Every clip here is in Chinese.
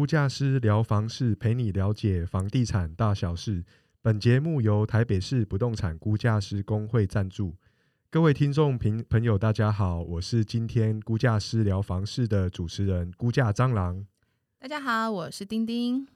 估价师聊房事，陪你了解房地产大小事。本节目由台北市不动产估价师工会赞助。各位听众朋朋友，大家好，我是今天估价师聊房事的主持人估价蟑螂。大家好，我是丁丁。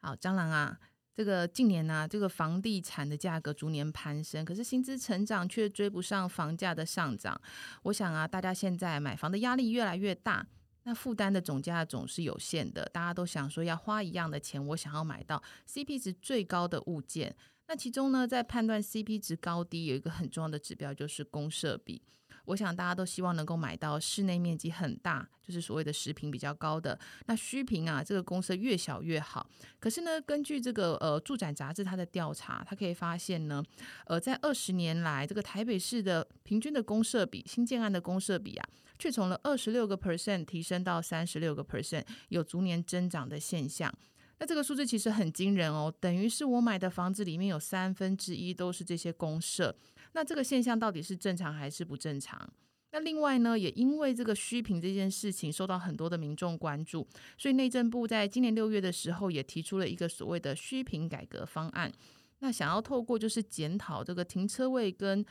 好，蟑螂啊，这个近年呢、这个房地产的价格逐年攀升，可是薪资成长却追不上房价的上涨。我想啊，大家现在买房的压力越来越大，那负担的总价总是有限的，大家都想说要花一样的钱，我想要买到 CP 值最高的物件。那其中呢，在判断 CP 值高低有一个很重要的指标，就是公设比。我想大家都希望能够买到室内面积很大，就是所谓的十平比较高的。那虚平啊，这个公设越小越好。可是呢，根据这个呃住展杂志它的调查，它可以发现呢，呃，在二十年来，这个台北市的平均的公设比，新建案的公设比啊，却从了二十六个 percent 提升到三十六个 percent，有逐年增长的现象。那这个数字其实很惊人哦，等于是我买的房子里面有三分之一都是这些公设。那这个现象到底是正常还是不正常？那另外呢，也因为这个虚评这件事情受到很多的民众关注，所以内政部在今年六月的时候也提出了一个所谓的虚评改革方案。那想要透过就是检讨这个停车位跟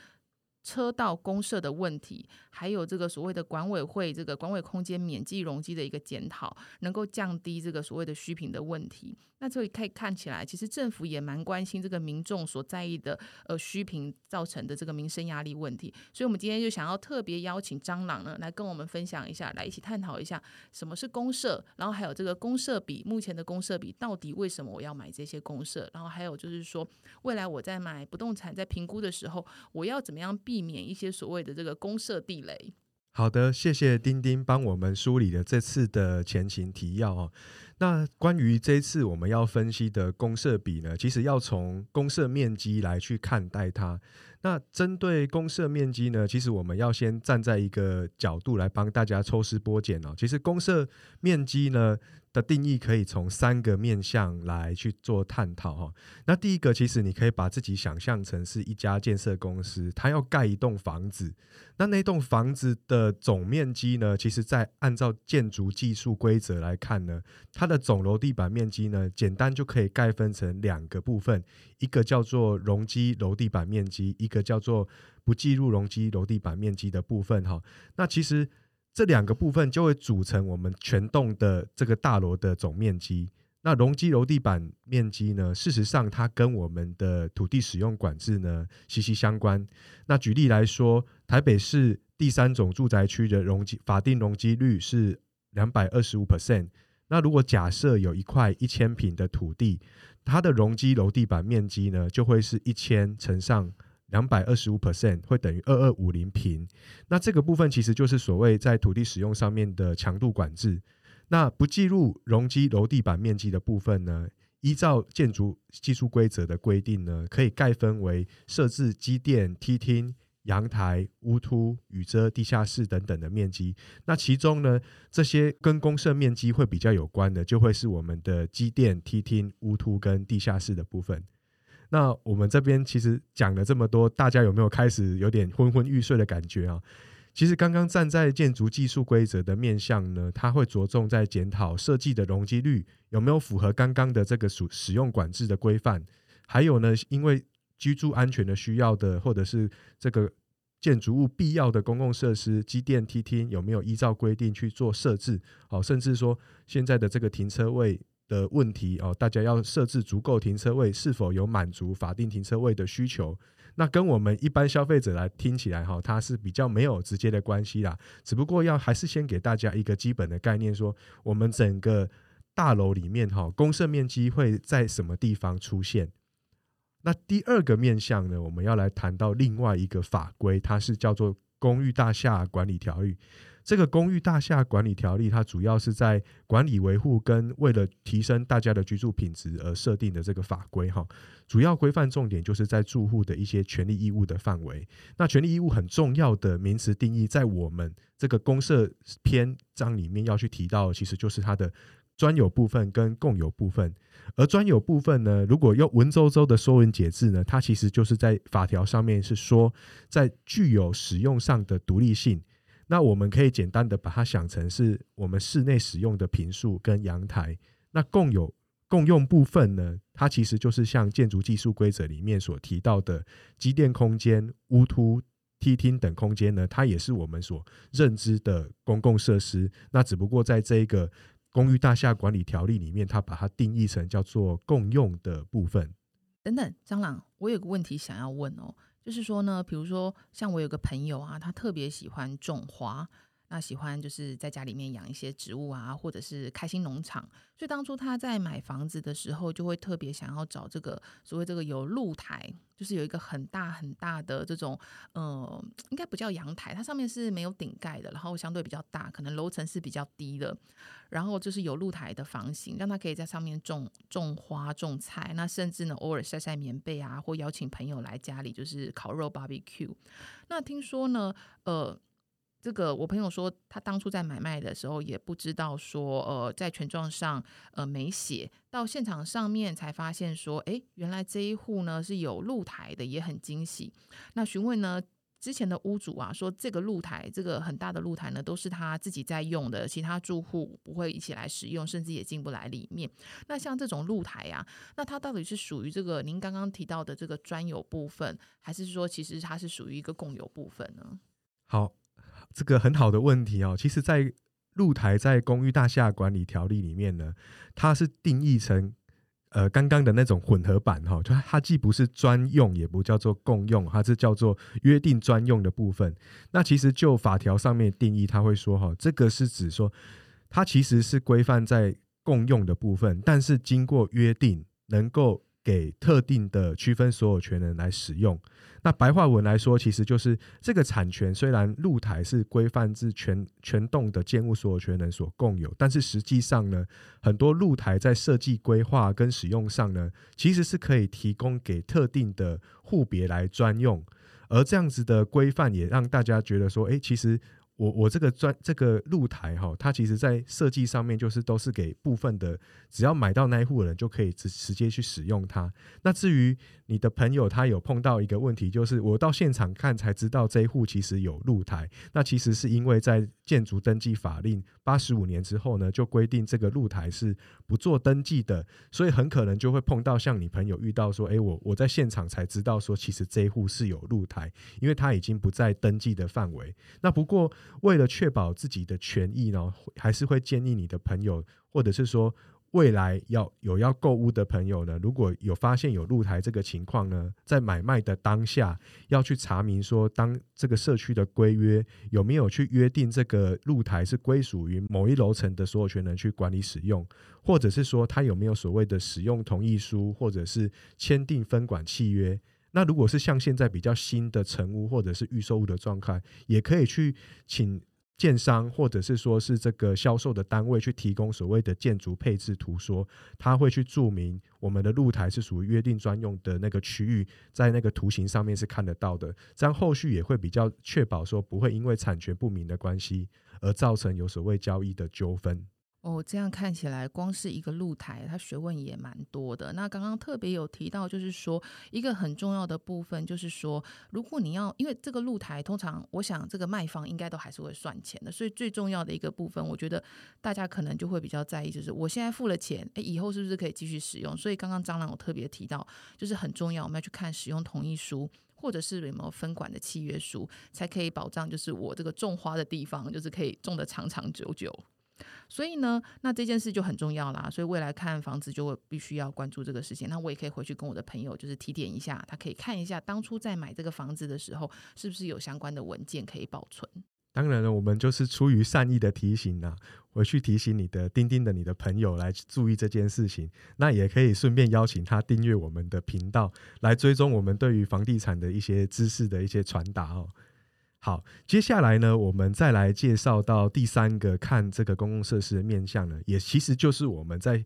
车道公设的问题，还有这个所谓的管委会这个管委空间免计容积的一个检讨，能够降低这个所谓的虚平的问题。那这里可以看起来，其实政府也蛮关心这个民众所在意的呃虚平造成的这个民生压力问题。所以，我们今天就想要特别邀请蟑螂呢来跟我们分享一下，来一起探讨一下什么是公社，然后还有这个公社比目前的公社比到底为什么我要买这些公社，然后还有就是说未来我在买不动产在评估的时候，我要怎么样避避免一些所谓的这个公社地雷。好的，谢谢丁丁帮我们梳理了这次的前情提要哦。那关于这次我们要分析的公设比呢，其实要从公设面积来去看待它。那针对公设面积呢，其实我们要先站在一个角度来帮大家抽丝剥茧哦。其实公设面积呢的定义可以从三个面向来去做探讨哈。那第一个，其实你可以把自己想象成是一家建设公司，它要盖一栋房子。那那栋房子的总面积呢，其实在按照建筑技术规则来看呢，它的总楼地板面积呢，简单就可以概分成两个部分，一个叫做容积楼地板面积，一个叫做不计入容积楼地板面积的部分哈。那其实这两个部分就会组成我们全栋的这个大楼的总面积。那容积楼地板面积呢？事实上，它跟我们的土地使用管制呢息息相关。那举例来说，台北市第三种住宅区的容积法定容积率是两百二十五 percent。那如果假设有一块一千平的土地，它的容积楼地板面积呢，就会是一千乘上两百二十五 percent，会等于二二五零平。那这个部分其实就是所谓在土地使用上面的强度管制。那不计入容积楼地板面积的部分呢？依照建筑技术规则的规定呢，可以概分为设置机电、梯厅、阳台、屋突、雨遮、地下室等等的面积。那其中呢，这些跟公设面积会比较有关的，就会是我们的机电、梯厅、屋突跟地下室的部分。那我们这边其实讲了这么多，大家有没有开始有点昏昏欲睡的感觉啊？其实刚刚站在建筑技术规则的面向呢，它会着重在检讨设计的容积率有没有符合刚刚的这个属使用管制的规范，还有呢，因为居住安全的需要的，或者是这个建筑物必要的公共设施，机电梯厅有没有依照规定去做设置？哦，甚至说现在的这个停车位的问题哦，大家要设置足够停车位，是否有满足法定停车位的需求？那跟我们一般消费者来听起来哈，它是比较没有直接的关系啦。只不过要还是先给大家一个基本的概念，说我们整个大楼里面哈，公设面积会在什么地方出现？那第二个面向呢，我们要来谈到另外一个法规，它是叫做《公寓大厦管理条例》。这个公寓大厦管理条例，它主要是在管理维护跟为了提升大家的居住品质而设定的这个法规哈。主要规范重点就是在住户的一些权利义务的范围。那权利义务很重要的名词定义，在我们这个公社篇章里面要去提到，其实就是它的专有部分跟共有部分。而专有部分呢，如果用文绉绉的说文解字呢，它其实就是在法条上面是说，在具有使用上的独立性。那我们可以简单的把它想成是我们室内使用的平数跟阳台。那共有共用部分呢，它其实就是像建筑技术规则里面所提到的机电空间、屋突、梯厅等空间呢，它也是我们所认知的公共设施。那只不过在这一个公寓大厦管理条例里面，它把它定义成叫做共用的部分。等等，蟑螂，我有个问题想要问哦，就是说呢，比如说像我有个朋友啊，他特别喜欢种花。那喜欢就是在家里面养一些植物啊，或者是开心农场。所以当初他在买房子的时候，就会特别想要找这个所谓这个有露台，就是有一个很大很大的这种，呃，应该不叫阳台，它上面是没有顶盖的，然后相对比较大，可能楼层是比较低的，然后就是有露台的房型，让他可以在上面种种花、种菜。那甚至呢，偶尔晒晒棉被啊，或邀请朋友来家里就是烤肉、barbecue。那听说呢，呃。这个我朋友说，他当初在买卖的时候也不知道说，呃，在权状上呃没写，到现场上面才发现说，哎，原来这一户呢是有露台的，也很惊喜。那询问呢之前的屋主啊，说这个露台，这个很大的露台呢，都是他自己在用的，其他住户不会一起来使用，甚至也进不来里面。那像这种露台呀，那它到底是属于这个您刚刚提到的这个专有部分，还是说其实它是属于一个共有部分呢？好。这个很好的问题哦，其实，在露台在公寓大厦管理条例里面呢，它是定义成呃刚刚的那种混合版哈，就它既不是专用，也不叫做共用，它是叫做约定专用的部分。那其实就法条上面定义，它会说哈，这个是指说它其实是规范在共用的部分，但是经过约定能够。给特定的区分所有权人来使用。那白话文来说，其实就是这个产权虽然露台是规范至全全栋的建物所有权人所共有，但是实际上呢，很多露台在设计规划跟使用上呢，其实是可以提供给特定的户别来专用。而这样子的规范也让大家觉得说，哎，其实。我我这个专这个露台哈，它其实在设计上面就是都是给部分的，只要买到那一户的人就可以直直接去使用它。那至于你的朋友他有碰到一个问题，就是我到现场看才知道这一户其实有露台，那其实是因为在建筑登记法令八十五年之后呢，就规定这个露台是不做登记的，所以很可能就会碰到像你朋友遇到说，哎，我我在现场才知道说，其实这一户是有露台，因为它已经不在登记的范围。那不过。为了确保自己的权益呢，还是会建议你的朋友，或者是说未来要有要购物的朋友呢，如果有发现有露台这个情况呢，在买卖的当下要去查明说，当这个社区的规约有没有去约定这个露台是归属于某一楼层的所有权人去管理使用，或者是说他有没有所谓的使用同意书，或者是签订分管契约。那如果是像现在比较新的成屋或者是预售屋的状态，也可以去请建商或者是说是这个销售的单位去提供所谓的建筑配置图说，他会去注明我们的露台是属于约定专用的那个区域，在那个图形上面是看得到的，这样后续也会比较确保说不会因为产权不明的关系而造成有所谓交易的纠纷。哦，这样看起来，光是一个露台，它学问也蛮多的。那刚刚特别有提到，就是说一个很重要的部分，就是说，如果你要，因为这个露台，通常我想这个卖方应该都还是会算钱的，所以最重要的一个部分，我觉得大家可能就会比较在意，就是我现在付了钱，诶，以后是不是可以继续使用？所以刚刚张兰有特别提到，就是很重要，我们要去看使用同意书，或者是有没有分管的契约书，才可以保障，就是我这个种花的地方，就是可以种的长长久久。所以呢，那这件事就很重要啦。所以未来看房子就会必须要关注这个事情。那我也可以回去跟我的朋友就是提点一下，他可以看一下当初在买这个房子的时候，是不是有相关的文件可以保存。当然了，我们就是出于善意的提醒呐，回去提醒你的钉钉的你的朋友来注意这件事情。那也可以顺便邀请他订阅我们的频道，来追踪我们对于房地产的一些知识的一些传达哦。好，接下来呢，我们再来介绍到第三个看这个公共设施的面向呢，也其实就是我们在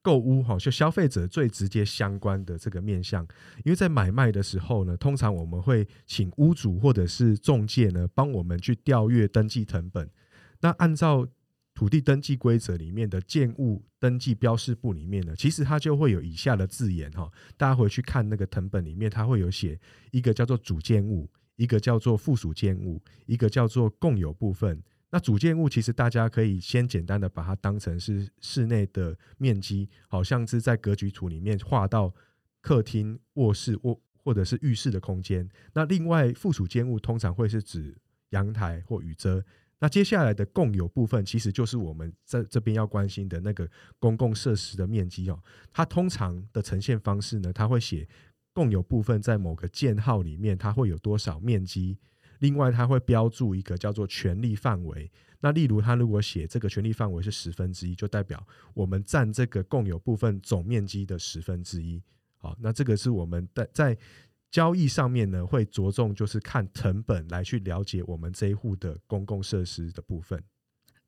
购物哈，就消费者最直接相关的这个面向。因为在买卖的时候呢，通常我们会请屋主或者是中介呢，帮我们去调阅登记成本。那按照土地登记规则里面的建物登记标示簿里面呢，其实它就会有以下的字眼哈，大家回去看那个成本里面，它会有写一个叫做主建物。一个叫做附属建物，一个叫做共有部分，那主建物其实大家可以先简单的把它当成是室内的面积，好像是在格局图里面画到客厅、卧室、卧或者是浴室的空间。那另外附属建物通常会是指阳台或雨遮。那接下来的共有部分，其实就是我们在这边要关心的那个公共设施的面积哦。它通常的呈现方式呢，它会写共有部分在某个建号里面，它会有多少面积。另外，它会标注一个叫做权利范围。那例如，它如果写这个权利范围是十分之一，就代表我们占这个共有部分总面积的十分之一。好，那这个是我们在在交易上面呢，会着重就是看成本来去了解我们这一户的公共设施的部分。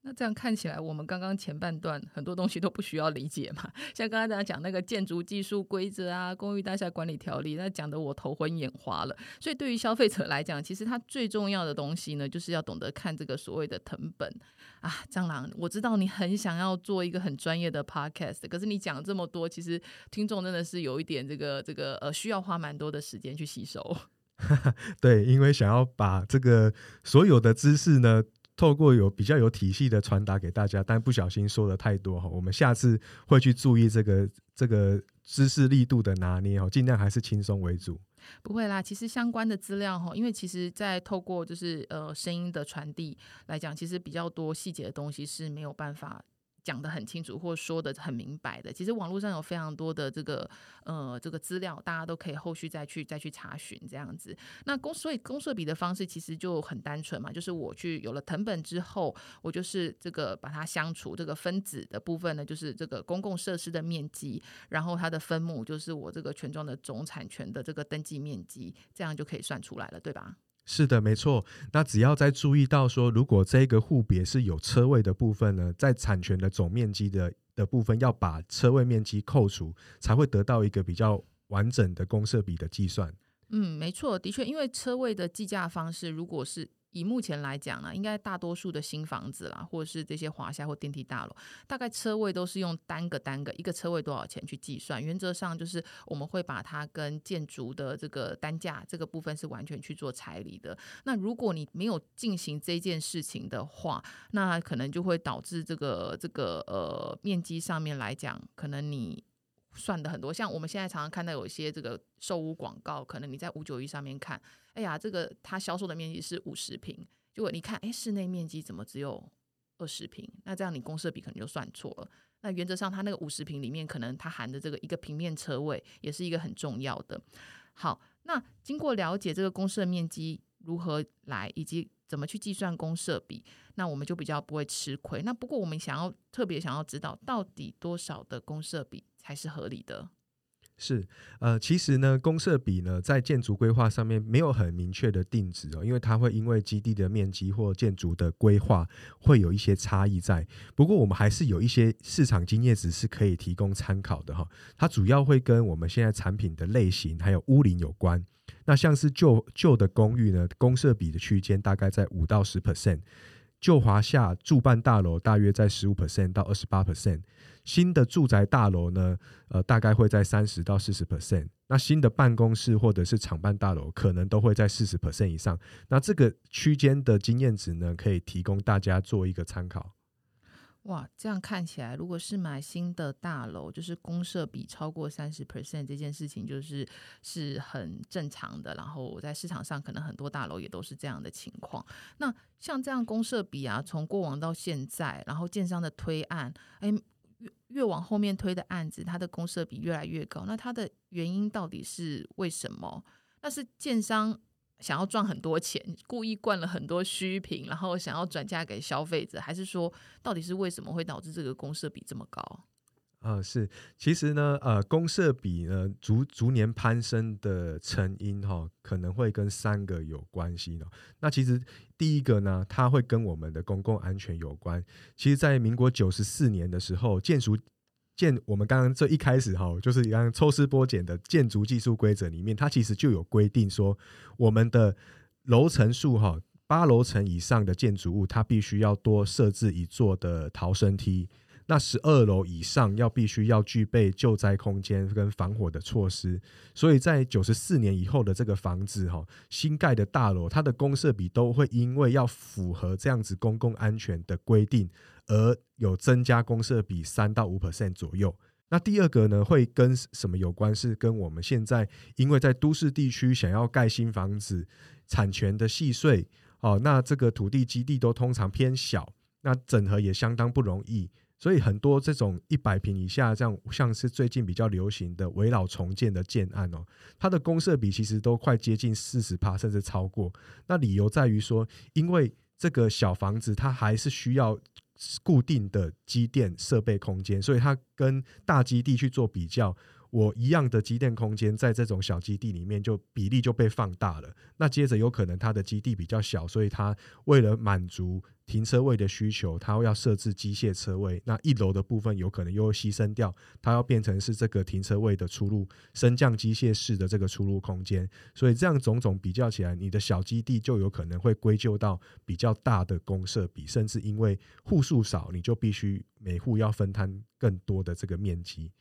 那这样看起来，我们刚刚前半段很多东西都不需要理解嘛？像刚刚大家讲那个建筑技术规则啊、公寓大厦管理条例，那讲的我头昏眼花了。所以对于消费者来讲，其实他最重要的东西呢，就是要懂得看这个所谓的成本啊。蟑螂，我知道你很想要做一个很专业的 podcast，可是你讲这么多，其实听众真的是有一点这个这个呃，需要花蛮多的时间去吸收。对，因为想要把这个所有的知识呢。透过有比较有体系的传达给大家，但不小心说的太多哈，我们下次会去注意这个这个知识力度的拿捏哦，尽量还是轻松为主。不会啦，其实相关的资料哈，因为其实在透过就是呃声音的传递来讲，其实比较多细节的东西是没有办法。讲得很清楚，或说的很明白的，其实网络上有非常多的这个呃这个资料，大家都可以后续再去再去查询这样子。那公所以公设比的方式其实就很单纯嘛，就是我去有了成本之后，我就是这个把它相除这个分子的部分呢，就是这个公共设施的面积，然后它的分母就是我这个权状的总产权的这个登记面积，这样就可以算出来了，对吧？是的，没错。那只要在注意到说，如果这个户别是有车位的部分呢，在产权的总面积的的部分，要把车位面积扣除，才会得到一个比较完整的公设比的计算。嗯，没错，的确，因为车位的计价方式，如果是以目前来讲呢，应该大多数的新房子啦，或者是这些华夏或电梯大楼，大概车位都是用单个单个一个车位多少钱去计算。原则上就是我们会把它跟建筑的这个单价这个部分是完全去做拆离的。那如果你没有进行这件事情的话，那可能就会导致这个这个呃面积上面来讲，可能你。算的很多，像我们现在常常看到有一些这个售屋广告，可能你在五九一上面看，哎呀，这个它销售的面积是五十平，结果你看，哎，室内面积怎么只有二十平？那这样你公设比可能就算错了。那原则上，它那个五十平里面，可能它含的这个一个平面车位也是一个很重要的。好，那经过了解这个公设面积如何来，以及怎么去计算公设比，那我们就比较不会吃亏。那不过我们想要特别想要知道，到底多少的公设比？才是合理的。是，呃，其实呢，公设比呢，在建筑规划上面没有很明确的定值哦，因为它会因为基地的面积或建筑的规划会有一些差异在。不过，我们还是有一些市场经验值是可以提供参考的哈。它主要会跟我们现在产品的类型还有屋龄有关。那像是旧旧的公寓呢，公设比的区间大概在五到十 percent。旧华夏住办大楼大约在十五 percent 到二十八 percent，新的住宅大楼呢，呃，大概会在三十到四十 percent。那新的办公室或者是厂办大楼，可能都会在四十 percent 以上。那这个区间的经验值呢，可以提供大家做一个参考。哇，这样看起来，如果是买新的大楼，就是公设比超过三十 percent 这件事情，就是是很正常的。然后在市场上，可能很多大楼也都是这样的情况。那像这样公设比啊，从过往到现在，然后建商的推案，哎，越越往后面推的案子，它的公设比越来越高。那它的原因到底是为什么？那是建商。想要赚很多钱，故意灌了很多虚品，然后想要转嫁给消费者，还是说，到底是为什么会导致这个公设比这么高？啊，是，其实呢，呃，公设比呢逐逐年攀升的成因哈，可能会跟三个有关系呢。那其实第一个呢，它会跟我们的公共安全有关。其实，在民国九十四年的时候，建筑。建我们刚刚这一开始哈，就是刚刚抽丝剥茧的建筑技术规则里面，它其实就有规定说，我们的楼层数哈，八楼层以上的建筑物，它必须要多设置一座的逃生梯。那十二楼以上要必须要具备救灾空间跟防火的措施。所以在九十四年以后的这个房子哈，新盖的大楼，它的公设比都会因为要符合这样子公共安全的规定，而有增加公设比三到五 percent 左右。那第二个呢，会跟什么有关？是跟我们现在因为在都市地区想要盖新房子，产权的细碎哦，那这个土地基地都通常偏小，那整合也相当不容易，所以很多这种一百平以下，这样像是最近比较流行的围绕重建的建案哦，它的公设比其实都快接近四十趴，甚至超过。那理由在于说，因为这个小房子它还是需要。固定的机电设备空间，所以它跟大基地去做比较。我一样的机电空间，在这种小基地里面，就比例就被放大了。那接着有可能它的基地比较小，所以它为了满足停车位的需求，它要设置机械车位。那一楼的部分有可能又会牺牲掉，它要变成是这个停车位的出入升降机械式的这个出入空间。所以这样种种比较起来，你的小基地就有可能会归咎到比较大的公设比，甚至因为户数少，你就必须每户要分摊更多的这个面积。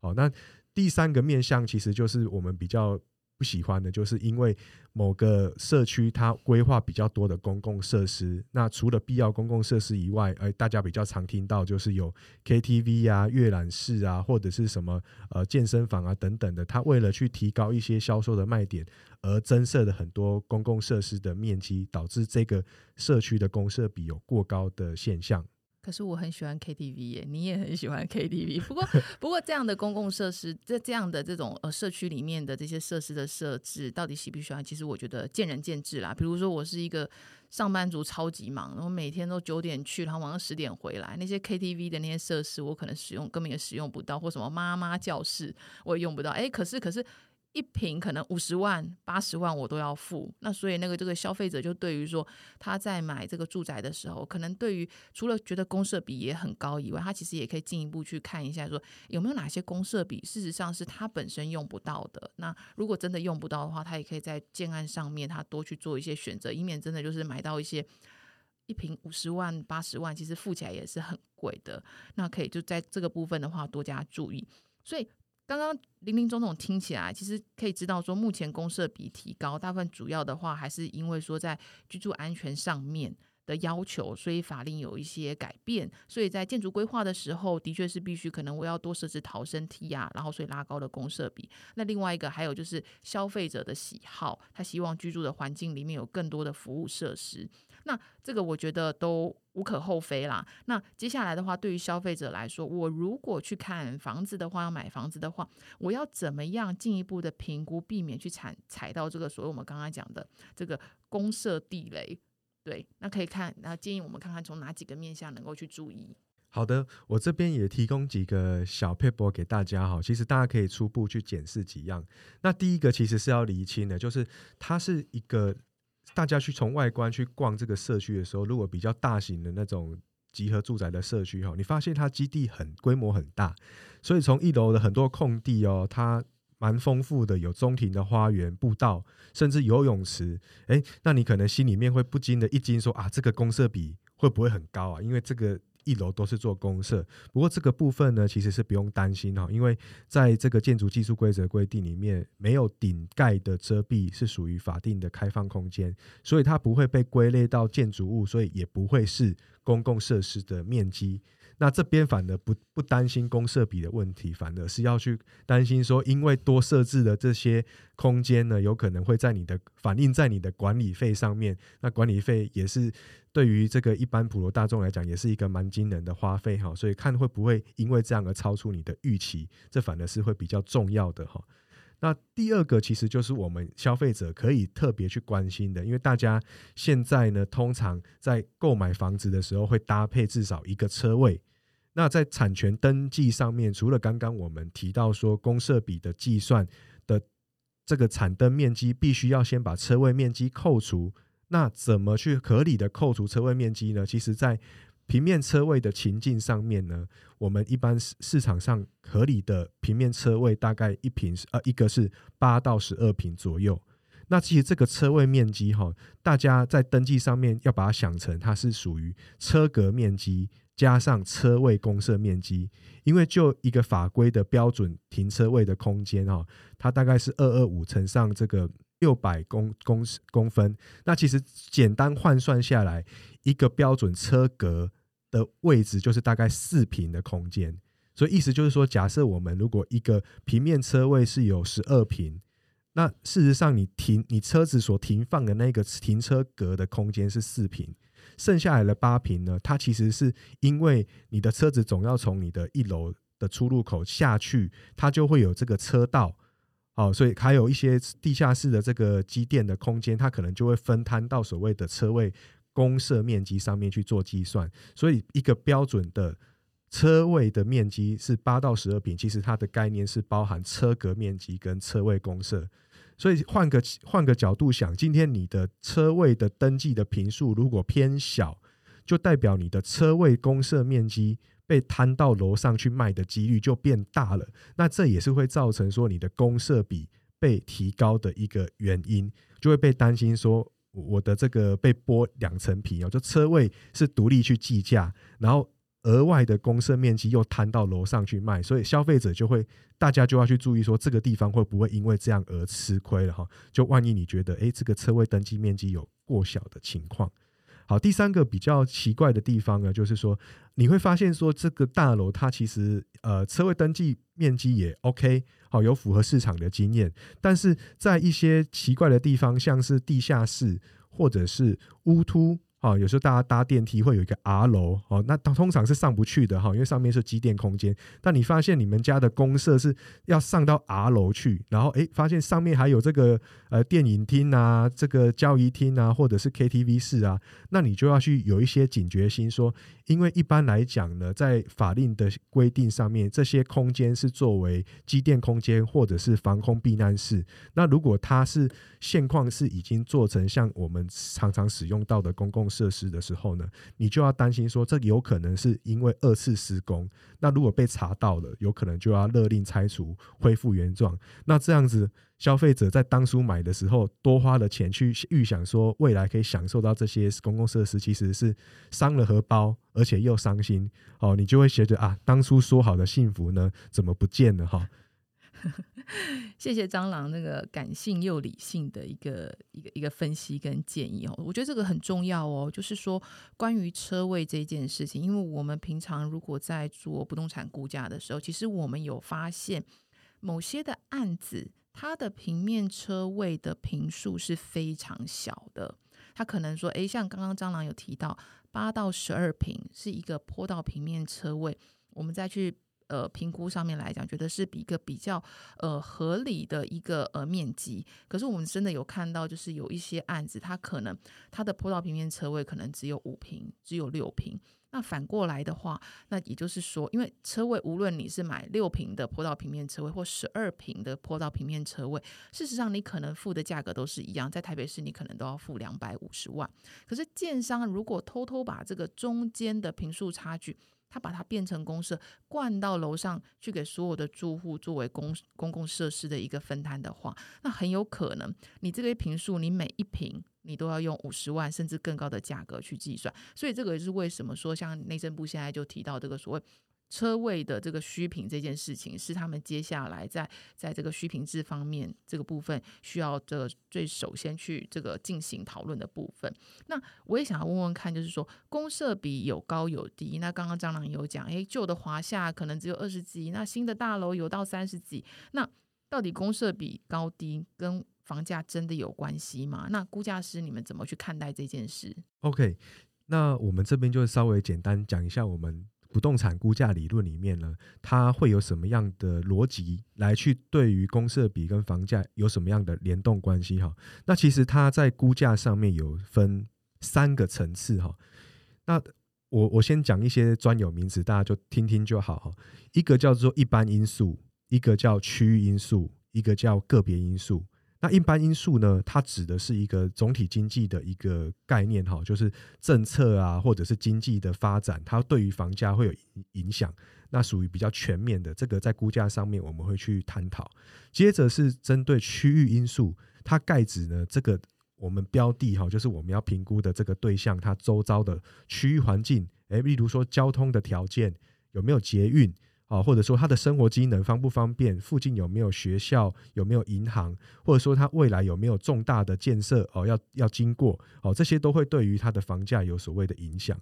好，那。第三个面向其实就是我们比较不喜欢的，就是因为某个社区它规划比较多的公共设施，那除了必要公共设施以外，呃，大家比较常听到就是有 KTV 啊、阅览室啊，或者是什么呃健身房啊等等的，它为了去提高一些销售的卖点，而增设的很多公共设施的面积，导致这个社区的公设比有过高的现象。可是我很喜欢 KTV 耶，你也很喜欢 KTV。不过，不过这样的公共设施，这这样的这种呃社区里面的这些设施的设置，到底喜不喜欢？其实我觉得见仁见智啦。比如说，我是一个上班族，超级忙，然后每天都九点去，然后晚上十点回来，那些 KTV 的那些设施，我可能使用根本也使用不到，或什么妈妈教室我也用不到。哎，可是可是。一平可能五十万、八十万我都要付，那所以那个这个消费者就对于说他在买这个住宅的时候，可能对于除了觉得公设比也很高以外，他其实也可以进一步去看一下，说有没有哪些公设比事实上是他本身用不到的。那如果真的用不到的话，他也可以在建案上面他多去做一些选择，以免真的就是买到一些一平五十万、八十万，其实付起来也是很贵的。那可以就在这个部分的话多加注意。所以。刚刚林林总总听起来，其实可以知道说，目前公设比提高，大部分主要的话还是因为说在居住安全上面的要求，所以法令有一些改变，所以在建筑规划的时候，的确是必须可能我要多设置逃生梯啊，然后所以拉高了公设比。那另外一个还有就是消费者的喜好，他希望居住的环境里面有更多的服务设施。那这个我觉得都无可厚非啦。那接下来的话，对于消费者来说，我如果去看房子的话，要买房子的话，我要怎么样进一步的评估，避免去踩踩到这个所谓我们刚刚讲的这个公设地雷？对，那可以看，那建议我们看看从哪几个面向能够去注意。好的，我这边也提供几个小 paper 给大家哈，其实大家可以初步去检视几样。那第一个其实是要厘清的，就是它是一个。大家去从外观去逛这个社区的时候，如果比较大型的那种集合住宅的社区哈，你发现它基地很规模很大，所以从一楼的很多空地哦，它蛮丰富的，有中庭的花园、步道，甚至游泳池。哎，那你可能心里面会不禁的一惊，说啊，这个公设比会不会很高啊？因为这个。一楼都是做公设，不过这个部分呢，其实是不用担心哈，因为在这个建筑技术规则规定里面，没有顶盖的遮蔽是属于法定的开放空间，所以它不会被归类到建筑物，所以也不会是公共设施的面积。那这边反而不不担心公设比的问题，反而是要去担心说，因为多设置的这些空间呢，有可能会在你的反映在你的管理费上面。那管理费也是对于这个一般普罗大众来讲，也是一个蛮惊人的花费哈。所以看会不会因为这样而超出你的预期，这反而是会比较重要的哈。那第二个其实就是我们消费者可以特别去关心的，因为大家现在呢，通常在购买房子的时候会搭配至少一个车位。那在产权登记上面，除了刚刚我们提到说公设比的计算的这个产登面积，必须要先把车位面积扣除。那怎么去合理的扣除车位面积呢？其实，在平面车位的情境上面呢，我们一般市场上合理的平面车位大概一平呃一个是八到十二平左右。那其实这个车位面积哈，大家在登记上面要把它想成它是属于车格面积。加上车位公设面积，因为就一个法规的标准停车位的空间哈，它大概是二二五乘上这个六百公公公分，那其实简单换算下来，一个标准车格的位置就是大概四平的空间，所以意思就是说，假设我们如果一个平面车位是有十二平，那事实上你停你车子所停放的那个停车格的空间是四平。剩下来的八平呢？它其实是因为你的车子总要从你的一楼的出入口下去，它就会有这个车道，好，所以还有一些地下室的这个机电的空间，它可能就会分摊到所谓的车位公设面积上面去做计算。所以一个标准的车位的面积是八到十二平，其实它的概念是包含车格面积跟车位公设。所以换个换个角度想，今天你的车位的登记的平数如果偏小，就代表你的车位公设面积被摊到楼上去卖的几率就变大了。那这也是会造成说你的公设比被提高的一个原因，就会被担心说我的这个被剥两层皮哦，就车位是独立去计价，然后。额外的公设面积又摊到楼上去卖，所以消费者就会，大家就要去注意说，这个地方会不会因为这样而吃亏了哈？就万一你觉得，哎，这个车位登记面积有过小的情况。好，第三个比较奇怪的地方呢，就是说你会发现说，这个大楼它其实呃车位登记面积也 OK，好有符合市场的经验，但是在一些奇怪的地方，像是地下室或者是屋突。哦，有时候大家搭电梯会有一个 R 楼，哦，那通常是上不去的哈，因为上面是机电空间。但你发现你们家的公设是要上到 R 楼去，然后诶，发现上面还有这个呃电影厅啊，这个交易厅啊，或者是 KTV 室啊，那你就要去有一些警觉心，说，因为一般来讲呢，在法令的规定上面，这些空间是作为机电空间或者是防空避难室。那如果它是现况是已经做成像我们常常使用到的公共设施的时候呢，你就要担心说，这有可能是因为二次施工。那如果被查到了，有可能就要勒令拆除，恢复原状。那这样子，消费者在当初买的时候多花了钱去预想说未来可以享受到这些公共设施，其实是伤了荷包，而且又伤心。哦，你就会觉得啊，当初说好的幸福呢，怎么不见了？哈。谢谢蟑螂那个感性又理性的一个一个一个分析跟建议哦，我觉得这个很重要哦。就是说，关于车位这件事情，因为我们平常如果在做不动产估价的时候，其实我们有发现某些的案子，它的平面车位的平数是非常小的。它可能说，诶，像刚刚蟑螂有提到八到十二平是一个坡道平面车位，我们再去。呃，评估上面来讲，觉得是比一个比较呃合理的一个呃面积。可是我们真的有看到，就是有一些案子，它可能它的坡道平面车位可能只有五平，只有六平。那反过来的话，那也就是说，因为车位无论你是买六平的坡道平面车位或十二平的坡道平面车位，事实上你可能付的价格都是一样，在台北市你可能都要付两百五十万。可是建商如果偷偷把这个中间的平数差距，他把它变成公社，灌到楼上去给所有的住户作为公公共设施的一个分摊的话，那很有可能你这个平数，你每一平你都要用五十万甚至更高的价格去计算。所以这个也是为什么说，像内政部现在就提到这个所谓。车位的这个虚平这件事情，是他们接下来在在这个虚平制方面这个部分需要这最首先去这个进行讨论的部分。那我也想要问问看，就是说公设比有高有低。那刚刚张朗有讲，诶，旧的华夏可能只有二十几，那新的大楼有到三十几。那到底公设比高低跟房价真的有关系吗？那估价师你们怎么去看待这件事？OK，那我们这边就稍微简单讲一下我们。不动产估价理论里面呢，它会有什么样的逻辑来去对于公设比跟房价有什么样的联动关系？哈，那其实它在估价上面有分三个层次哈。那我我先讲一些专有名词，大家就听听就好哈。一个叫做一般因素，一个叫区域因素，一个叫个别因素。那一般因素呢？它指的是一个总体经济的一个概念，哈，就是政策啊，或者是经济的发展，它对于房价会有影响。那属于比较全面的，这个在估价上面我们会去探讨。接着是针对区域因素，它盖指呢这个我们标的哈，就是我们要评估的这个对象，它周遭的区域环境诶，例如说交通的条件有没有捷运啊，或者说他的生活机能方不方便，附近有没有学校，有没有银行，或者说他未来有没有重大的建设哦，要要经过哦，这些都会对于他的房价有所谓的影响。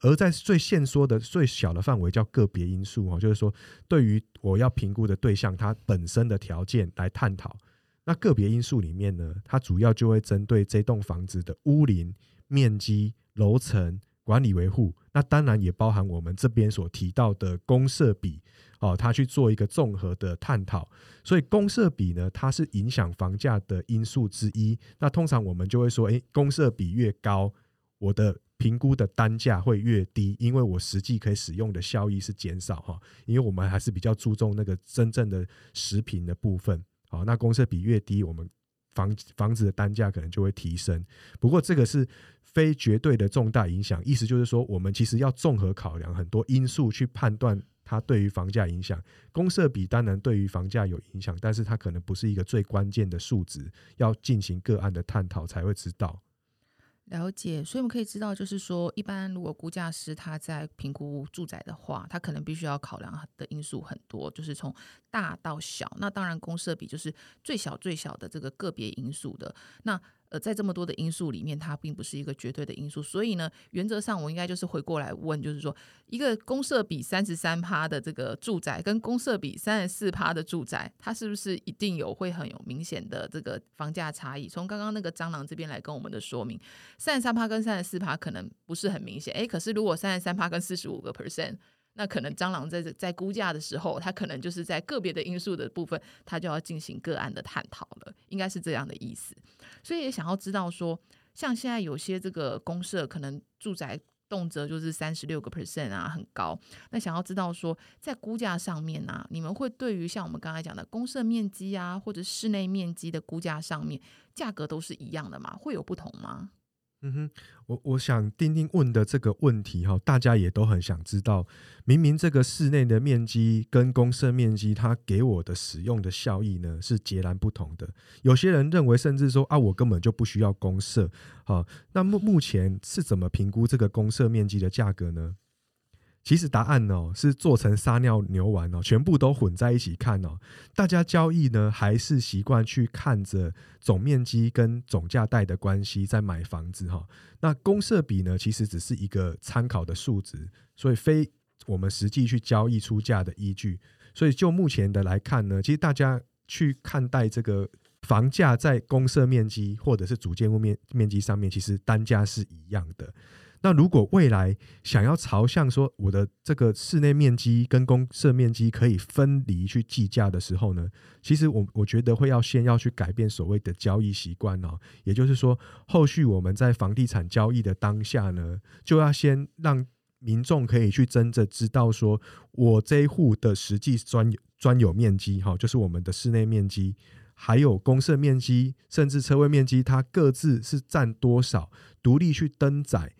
而在最限缩的最小的范围叫个别因素哦，就是说对于我要评估的对象，它本身的条件来探讨。那个别因素里面呢，它主要就会针对这栋房子的屋龄、面积、楼层、管理维护，那当然也包含我们这边所提到的公设比哦，它去做一个综合的探讨。所以公设比呢，它是影响房价的因素之一。那通常我们就会说，诶，公设比越高，我的评估的单价会越低，因为我实际可以使用的效益是减少哈。因为我们还是比较注重那个真正的实品的部分。好，那公设比越低，我们房房子的单价可能就会提升。不过这个是非绝对的重大影响，意思就是说，我们其实要综合考量很多因素去判断它对于房价影响。公社比当然对于房价有影响，但是它可能不是一个最关键的数值，要进行个案的探讨才会知道。了解，所以我们可以知道，就是说，一般如果估价师他在评估住宅的话，他可能必须要考量的因素很多，就是从大到小。那当然，公设比就是最小最小的这个个别因素的那。在这么多的因素里面，它并不是一个绝对的因素，所以呢，原则上我应该就是回过来问，就是说，一个公设比三十三趴的这个住宅，跟公设比三十四趴的住宅，它是不是一定有会很有明显的这个房价差异？从刚刚那个蟑螂这边来跟我们的说明，三十三趴跟三十四趴可能不是很明显，诶，可是如果三十三趴跟四十五个 percent。那可能蟑螂在在估价的时候，它可能就是在个别的因素的部分，它就要进行个案的探讨了，应该是这样的意思。所以也想要知道说，像现在有些这个公社可能住宅动辄就是三十六个 percent 啊，很高。那想要知道说，在估价上面啊，你们会对于像我们刚才讲的公社面积啊，或者室内面积的估价上面，价格都是一样的吗？会有不同吗？嗯哼，我我想丁丁问的这个问题哈，大家也都很想知道。明明这个室内的面积跟公设面积，它给我的使用的效益呢是截然不同的。有些人认为，甚至说啊，我根本就不需要公设。好，那目目前是怎么评估这个公设面积的价格呢？其实答案呢是做成撒尿牛丸哦，全部都混在一起看哦。大家交易呢还是习惯去看着总面积跟总价带的关系在买房子哈。那公设比呢其实只是一个参考的数值，所以非我们实际去交易出价的依据。所以就目前的来看呢，其实大家去看待这个房价在公设面积或者是主建物面面积上面，其实单价是一样的。那如果未来想要朝向说我的这个室内面积跟公设面积可以分离去计价的时候呢，其实我我觉得会要先要去改变所谓的交易习惯哦，也就是说，后续我们在房地产交易的当下呢，就要先让民众可以去真正知道说我这一户的实际专专有面积哈，就是我们的室内面积，还有公设面积，甚至车位面积，它各自是占多少，独立去登载。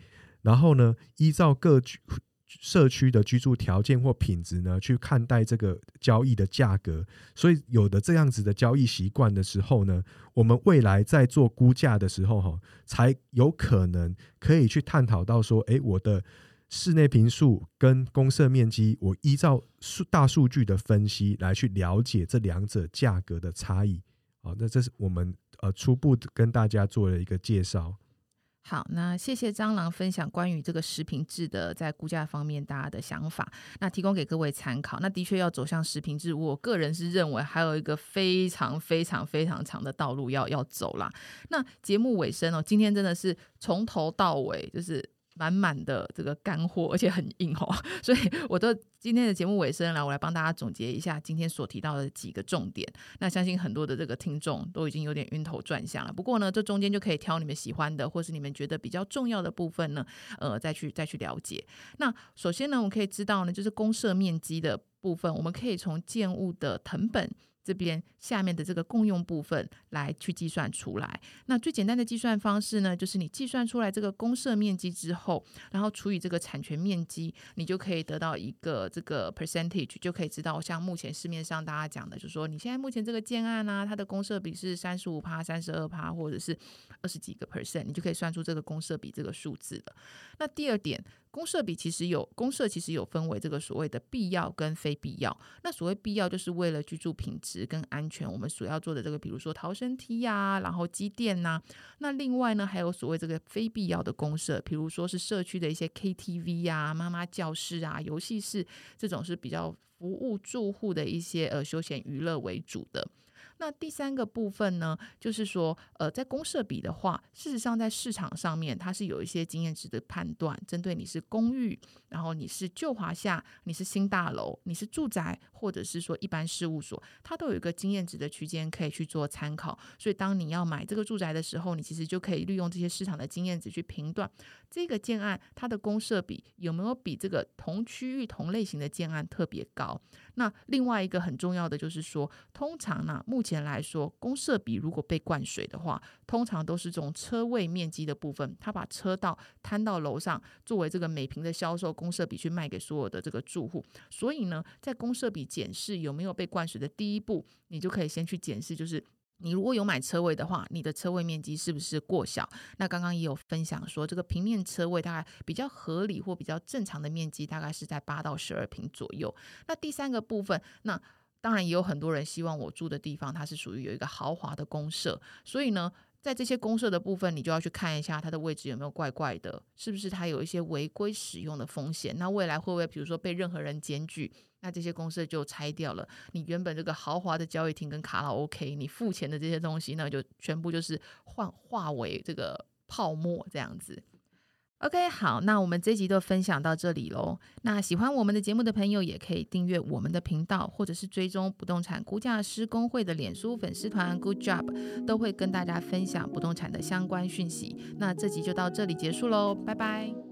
然后呢，依照各居社区的居住条件或品质呢，去看待这个交易的价格。所以有的这样子的交易习惯的时候呢，我们未来在做估价的时候，哈，才有可能可以去探讨到说，诶，我的室内平数跟公设面积，我依照数大数据的分析来去了解这两者价格的差异。好，那这是我们呃初步跟大家做了一个介绍。好，那谢谢蟑螂分享关于这个食品制的在估价方面大家的想法，那提供给各位参考。那的确要走向食品制，我个人是认为还有一个非常非常非常长的道路要要走啦。那节目尾声哦，今天真的是从头到尾就是。满满的这个干货，而且很硬哦，所以我的今天的节目尾声来，我来帮大家总结一下今天所提到的几个重点。那相信很多的这个听众都已经有点晕头转向了，不过呢，这中间就可以挑你们喜欢的，或是你们觉得比较重要的部分呢，呃，再去再去了解。那首先呢，我们可以知道呢，就是公社面积的部分，我们可以从建物的成本。这边下面的这个共用部分来去计算出来。那最简单的计算方式呢，就是你计算出来这个公设面积之后，然后除以这个产权面积，你就可以得到一个这个 percentage，就可以知道像目前市面上大家讲的，就是说你现在目前这个建案啊，它的公设比是三十五趴、三十二趴，或者是二十几个 percent，你就可以算出这个公设比这个数字了。那第二点。公社比其实有公社其实有分为这个所谓的必要跟非必要。那所谓必要就是为了居住品质跟安全，我们所要做的这个，比如说逃生梯呀，然后机电呐。那另外呢，还有所谓这个非必要的公社，比如说是社区的一些 KTV 呀、妈妈教室啊、游戏室这种是比较服务住户的一些呃休闲娱乐为主的。那第三个部分呢，就是说，呃，在公社比的话，事实上在市场上面，它是有一些经验值的判断，针对你是公寓，然后你是旧华夏，你是新大楼，你是住宅，或者是说一般事务所，它都有一个经验值的区间可以去做参考。所以，当你要买这个住宅的时候，你其实就可以利用这些市场的经验值去评断这个建案它的公社比有没有比这个同区域同类型的建案特别高。那另外一个很重要的就是说，通常呢，目前来说，公社比如果被灌水的话，通常都是这种车位面积的部分，他把车道摊到楼上，作为这个每平的销售公社比去卖给所有的这个住户。所以呢，在公社比检视有没有被灌水的第一步，你就可以先去检视，就是。你如果有买车位的话，你的车位面积是不是过小？那刚刚也有分享说，这个平面车位大概比较合理或比较正常的面积，大概是在八到十二平左右。那第三个部分，那当然也有很多人希望我住的地方它是属于有一个豪华的公社，所以呢。在这些公社的部分，你就要去看一下它的位置有没有怪怪的，是不是它有一些违规使用的风险？那未来会不会比如说被任何人检举？那这些公社就拆掉了，你原本这个豪华的交易厅跟卡拉 OK，你付钱的这些东西，那就全部就是换化为这个泡沫这样子。OK，好，那我们这集就分享到这里喽。那喜欢我们的节目的朋友，也可以订阅我们的频道，或者是追踪不动产估价师工会的脸书粉丝团 Good Job，都会跟大家分享不动产的相关讯息。那这集就到这里结束喽，拜拜。